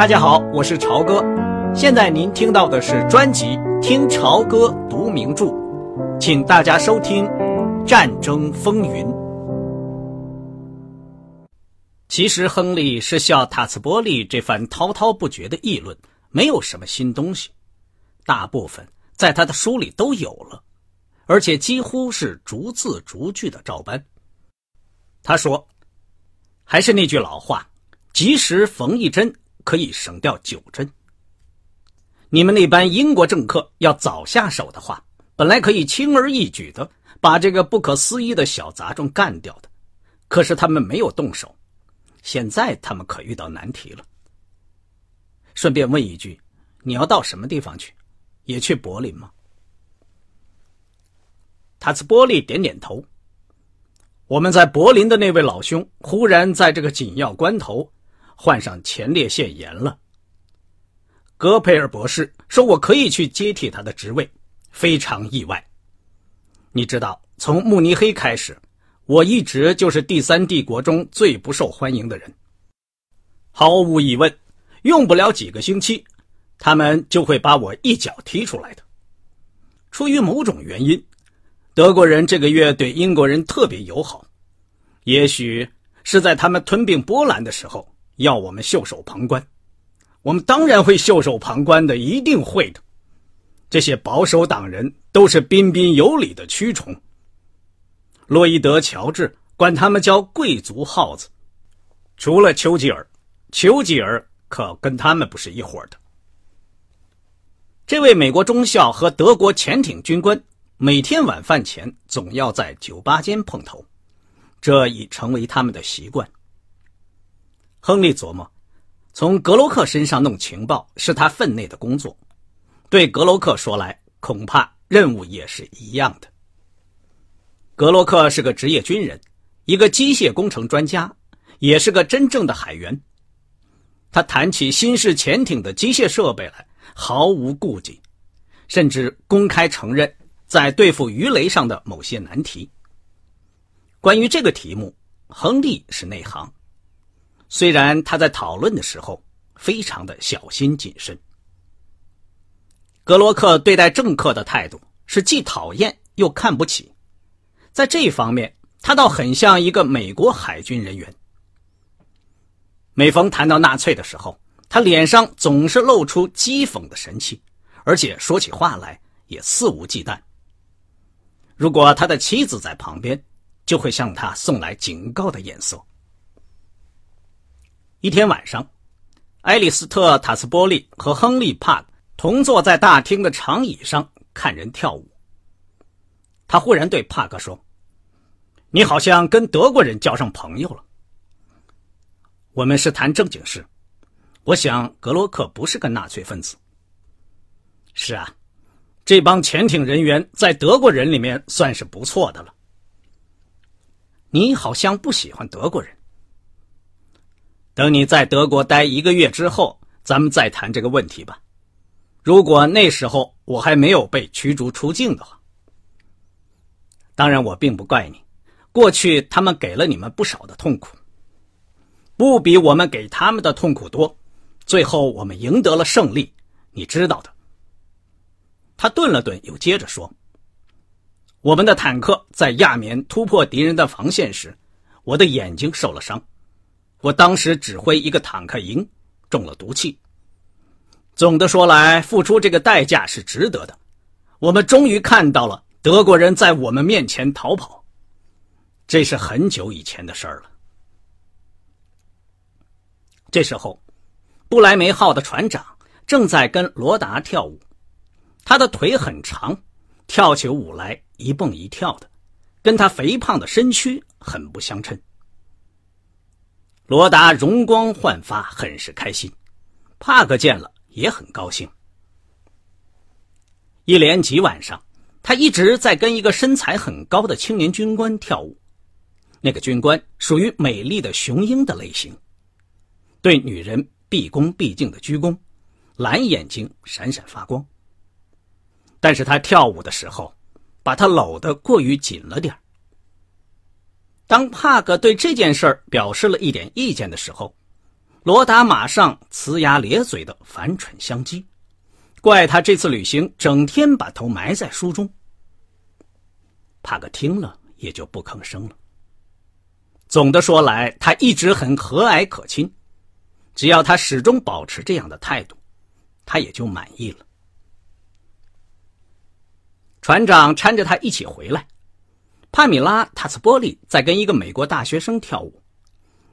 大家好，我是朝哥。现在您听到的是专辑《听朝歌读名著》，请大家收听《战争风云》。其实，亨利是笑塔茨波利这番滔滔不绝的议论没有什么新东西，大部分在他的书里都有了，而且几乎是逐字逐句的照搬。他说：“还是那句老话，及时缝一针。”可以省掉九针。你们那班英国政客要早下手的话，本来可以轻而易举的把这个不可思议的小杂种干掉的，可是他们没有动手。现在他们可遇到难题了。顺便问一句，你要到什么地方去？也去柏林吗？塔斯波利点点头。我们在柏林的那位老兄，忽然在这个紧要关头。患上前列腺炎了。戈培尔博士说：“我可以去接替他的职位，非常意外。你知道，从慕尼黑开始，我一直就是第三帝国中最不受欢迎的人。毫无疑问，用不了几个星期，他们就会把我一脚踢出来的。出于某种原因，德国人这个月对英国人特别友好，也许是在他们吞并波兰的时候。”要我们袖手旁观，我们当然会袖手旁观的，一定会的。这些保守党人都是彬彬有礼的蛆虫。洛伊德·乔治管他们叫贵族耗子，除了丘吉尔，丘吉尔可跟他们不是一伙的。这位美国中校和德国潜艇军官每天晚饭前总要在酒吧间碰头，这已成为他们的习惯。亨利琢磨，从格罗克身上弄情报是他分内的工作。对格罗克说来，恐怕任务也是一样的。格罗克是个职业军人，一个机械工程专家，也是个真正的海员。他谈起新式潜艇的机械设备来毫无顾忌，甚至公开承认在对付鱼雷上的某些难题。关于这个题目，亨利是内行。虽然他在讨论的时候非常的小心谨慎，格罗克对待政客的态度是既讨厌又看不起，在这方面他倒很像一个美国海军人员。每逢谈到纳粹的时候，他脸上总是露出讥讽的神气，而且说起话来也肆无忌惮。如果他的妻子在旁边，就会向他送来警告的眼色。一天晚上，埃里斯特·塔斯波利和亨利·帕同坐在大厅的长椅上看人跳舞。他忽然对帕克说：“你好像跟德国人交上朋友了。我们是谈正经事。我想格洛克不是个纳粹分子。是啊，这帮潜艇人员在德国人里面算是不错的了。你好像不喜欢德国人。”等你在德国待一个月之后，咱们再谈这个问题吧。如果那时候我还没有被驱逐出境的话，当然我并不怪你。过去他们给了你们不少的痛苦，不比我们给他们的痛苦多。最后我们赢得了胜利，你知道的。他顿了顿，又接着说：“我们的坦克在亚眠突破敌人的防线时，我的眼睛受了伤。”我当时指挥一个坦克营，中了毒气。总的说来，付出这个代价是值得的。我们终于看到了德国人在我们面前逃跑，这是很久以前的事儿了。这时候，布莱梅号的船长正在跟罗达跳舞，他的腿很长，跳起舞来一蹦一跳的，跟他肥胖的身躯很不相称。罗达容光焕发，很是开心。帕克见了也很高兴。一连几晚上，他一直在跟一个身材很高的青年军官跳舞。那个军官属于美丽的雄鹰的类型，对女人毕恭毕敬的鞠躬，蓝眼睛闪闪发光。但是他跳舞的时候，把他搂得过于紧了点儿。当帕克对这件事儿表示了一点意见的时候，罗达马上呲牙咧嘴的反唇相讥，怪他这次旅行整天把头埋在书中。帕克听了也就不吭声了。总的说来，他一直很和蔼可亲，只要他始终保持这样的态度，他也就满意了。船长搀着他一起回来，帕米拉·塔斯波利在跟一个美国大学生跳舞，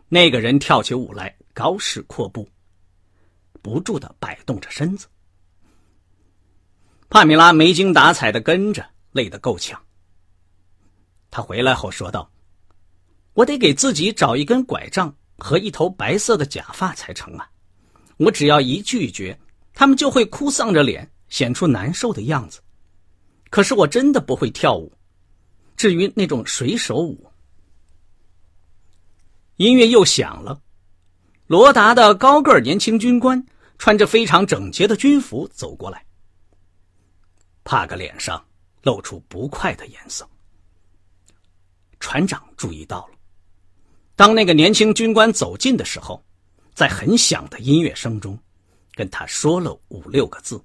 那个人跳起舞来高势阔步，不住的摆动着身子。帕米拉没精打采的跟着，累得够呛。他回来后说道：“我得给自己找一根拐杖和一头白色的假发才成啊！我只要一拒绝，他们就会哭丧着脸，显出难受的样子。可是我真的不会跳舞。至于那种水手舞，音乐又响了。罗达的高个年轻军官穿着非常整洁的军服走过来。帕克脸上露出不快的颜色。船长注意到了，当那个年轻军官走近的时候，在很响的音乐声中，跟他说了五六个字。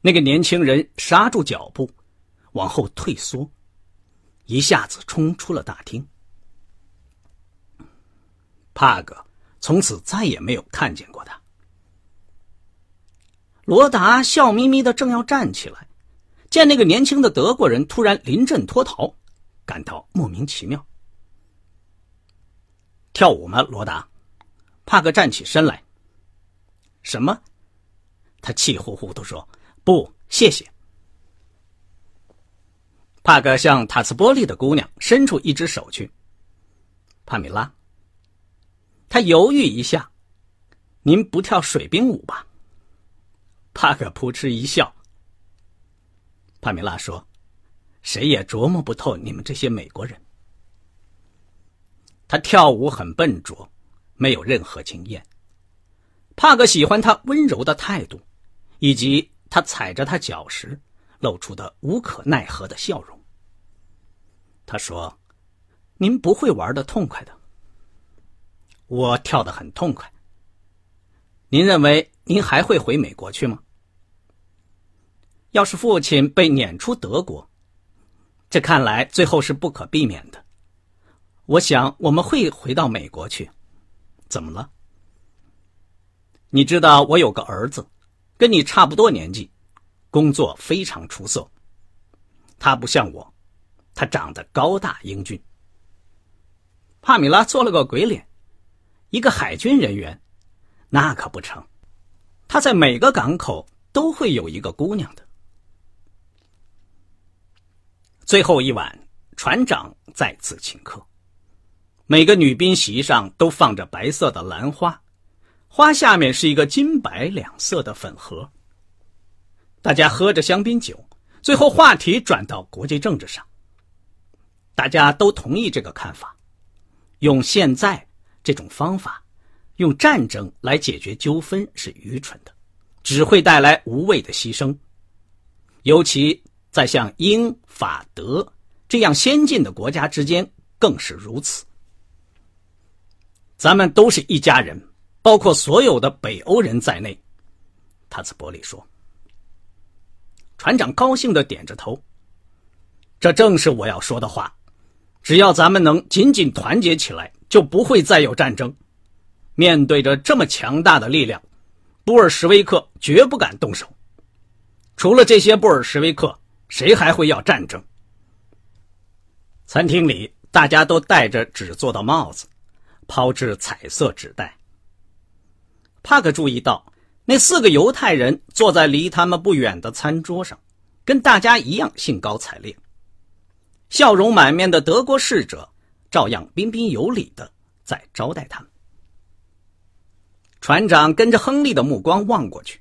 那个年轻人刹住脚步，往后退缩，一下子冲出了大厅。帕格从此再也没有看见过他。罗达笑眯眯的正要站起来，见那个年轻的德国人突然临阵脱逃。感到莫名其妙。跳舞吗，罗达？帕克站起身来。什么？他气呼呼的说：“不，谢谢。”帕克向塔斯波利的姑娘伸出一只手去。帕米拉。他犹豫一下：“您不跳水兵舞吧？”帕克扑哧一笑。帕米拉说。谁也琢磨不透你们这些美国人。他跳舞很笨拙，没有任何经验。帕克喜欢他温柔的态度，以及他踩着他脚时露出的无可奈何的笑容。他说：“您不会玩的痛快的。我跳得很痛快。您认为您还会回美国去吗？要是父亲被撵出德国？”这看来最后是不可避免的。我想我们会回到美国去。怎么了？你知道我有个儿子，跟你差不多年纪，工作非常出色。他不像我，他长得高大英俊。帕米拉做了个鬼脸。一个海军人员，那可不成。他在每个港口都会有一个姑娘的。最后一晚，船长再次请客。每个女宾席上都放着白色的兰花，花下面是一个金白两色的粉盒。大家喝着香槟酒，最后话题转到国际政治上。大家都同意这个看法：用现在这种方法，用战争来解决纠纷是愚蠢的，只会带来无谓的牺牲，尤其。在像英法德这样先进的国家之间更是如此。咱们都是一家人，包括所有的北欧人在内。塔斯伯里说。船长高兴的点着头。这正是我要说的话。只要咱们能紧紧团结起来，就不会再有战争。面对着这么强大的力量，布尔什维克绝不敢动手。除了这些布尔什维克。谁还会要战争？餐厅里，大家都戴着纸做的帽子，抛掷彩色纸袋。帕克注意到，那四个犹太人坐在离他们不远的餐桌上，跟大家一样兴高采烈。笑容满面的德国侍者照样彬彬有礼的在招待他们。船长跟着亨利的目光望过去，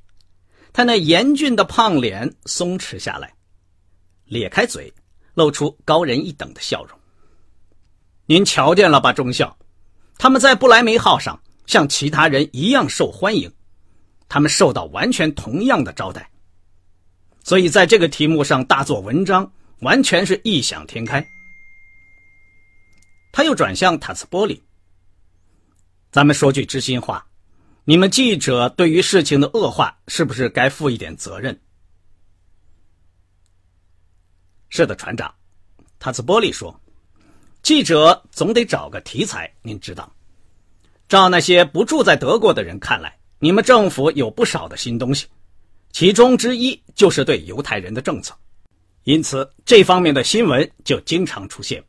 他那严峻的胖脸松弛下来。咧开嘴，露出高人一等的笑容。您瞧见了吧，中校？他们在不来梅号上像其他人一样受欢迎，他们受到完全同样的招待。所以在这个题目上大做文章，完全是异想天开。他又转向塔斯波利。咱们说句知心话，你们记者对于事情的恶化，是不是该负一点责任？是的，船长，塔斯波利说，记者总得找个题材，您知道。照那些不住在德国的人看来，你们政府有不少的新东西，其中之一就是对犹太人的政策，因此这方面的新闻就经常出现。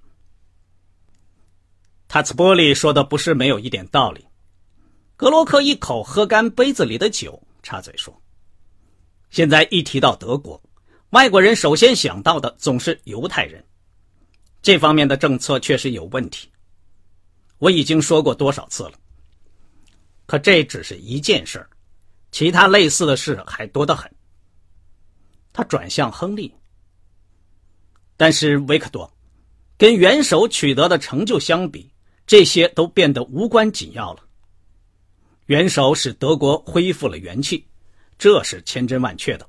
塔茨波利说的不是没有一点道理。格罗克一口喝干杯子里的酒，插嘴说：“现在一提到德国，外国人首先想到的总是犹太人，这方面的政策确实有问题。我已经说过多少次了。”可这只是一件事儿，其他类似的事还多得很。他转向亨利，但是维克多，跟元首取得的成就相比，这些都变得无关紧要了。元首使德国恢复了元气，这是千真万确的。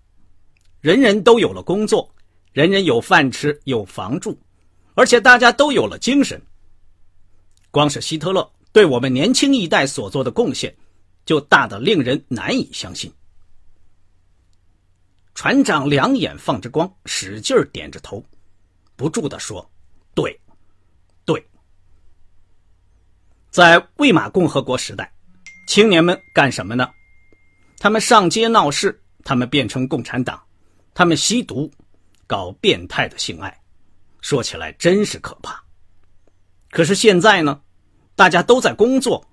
人人都有了工作，人人有饭吃，有房住，而且大家都有了精神。光是希特勒。对我们年轻一代所做的贡献，就大得令人难以相信。船长两眼放着光，使劲点着头，不住的说：“对，对。”在魏玛共和国时代，青年们干什么呢？他们上街闹事，他们变成共产党，他们吸毒，搞变态的性爱，说起来真是可怕。可是现在呢？大家都在工作、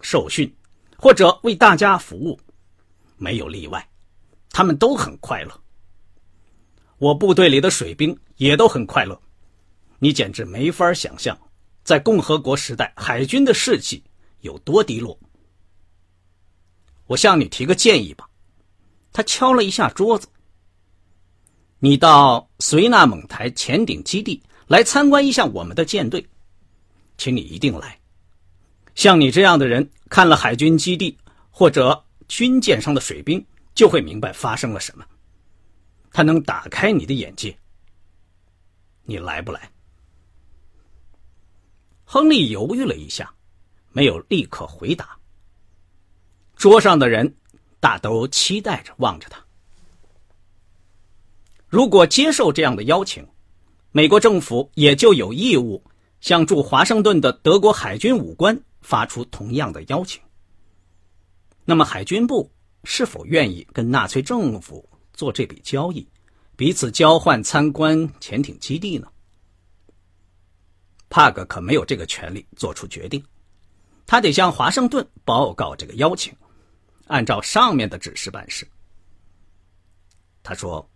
受训，或者为大家服务，没有例外，他们都很快乐。我部队里的水兵也都很快乐，你简直没法想象，在共和国时代海军的士气有多低落。我向你提个建议吧，他敲了一下桌子。你到绥纳蒙台潜艇基地来参观一下我们的舰队，请你一定来。像你这样的人，看了海军基地或者军舰上的水兵，就会明白发生了什么。他能打开你的眼界。你来不来？亨利犹豫了一下，没有立刻回答。桌上的人大都期待着望着他。如果接受这样的邀请，美国政府也就有义务向驻华盛顿的德国海军武官。发出同样的邀请。那么，海军部是否愿意跟纳粹政府做这笔交易，彼此交换参观潜艇基地呢？帕格可没有这个权利做出决定，他得向华盛顿报告这个邀请，按照上面的指示办事。他说：“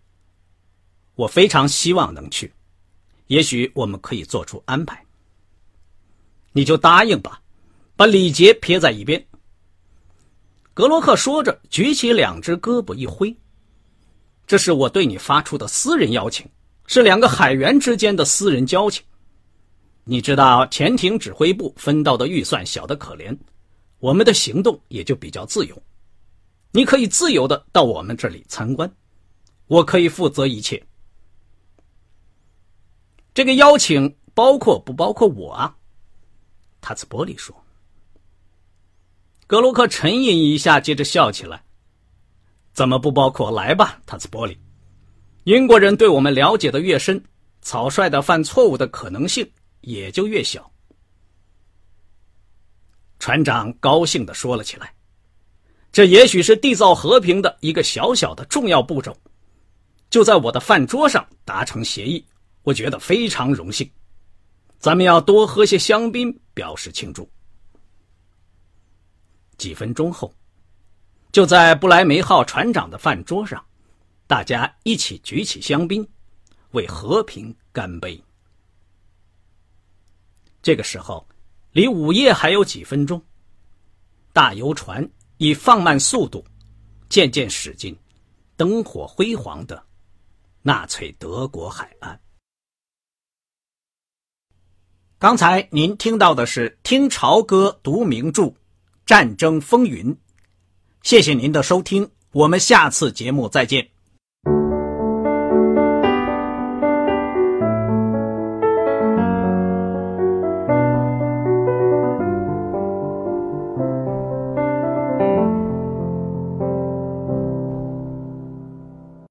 我非常希望能去，也许我们可以做出安排。你就答应吧。”把礼节撇在一边。格罗克说着，举起两只胳膊一挥：“这是我对你发出的私人邀请，是两个海员之间的私人交情。你知道，潜艇指挥部分到的预算小得可怜，我们的行动也就比较自由。你可以自由的到我们这里参观，我可以负责一切。这个邀请包括不包括我啊？”塔兹波利说。格鲁克沉吟一下，接着笑起来。怎么不包括？来吧，塔斯波利。英国人对我们了解的越深，草率的犯错误的可能性也就越小。船长高兴的说了起来：“这也许是缔造和平的一个小小的重要步骤，就在我的饭桌上达成协议，我觉得非常荣幸。咱们要多喝些香槟，表示庆祝。”几分钟后，就在布莱梅号船长的饭桌上，大家一起举起香槟，为和平干杯。这个时候，离午夜还有几分钟，大游船已放慢速度，渐渐驶进灯火辉煌的纳粹德国海岸。刚才您听到的是听潮歌读名著。战争风云，谢谢您的收听，我们下次节目再见。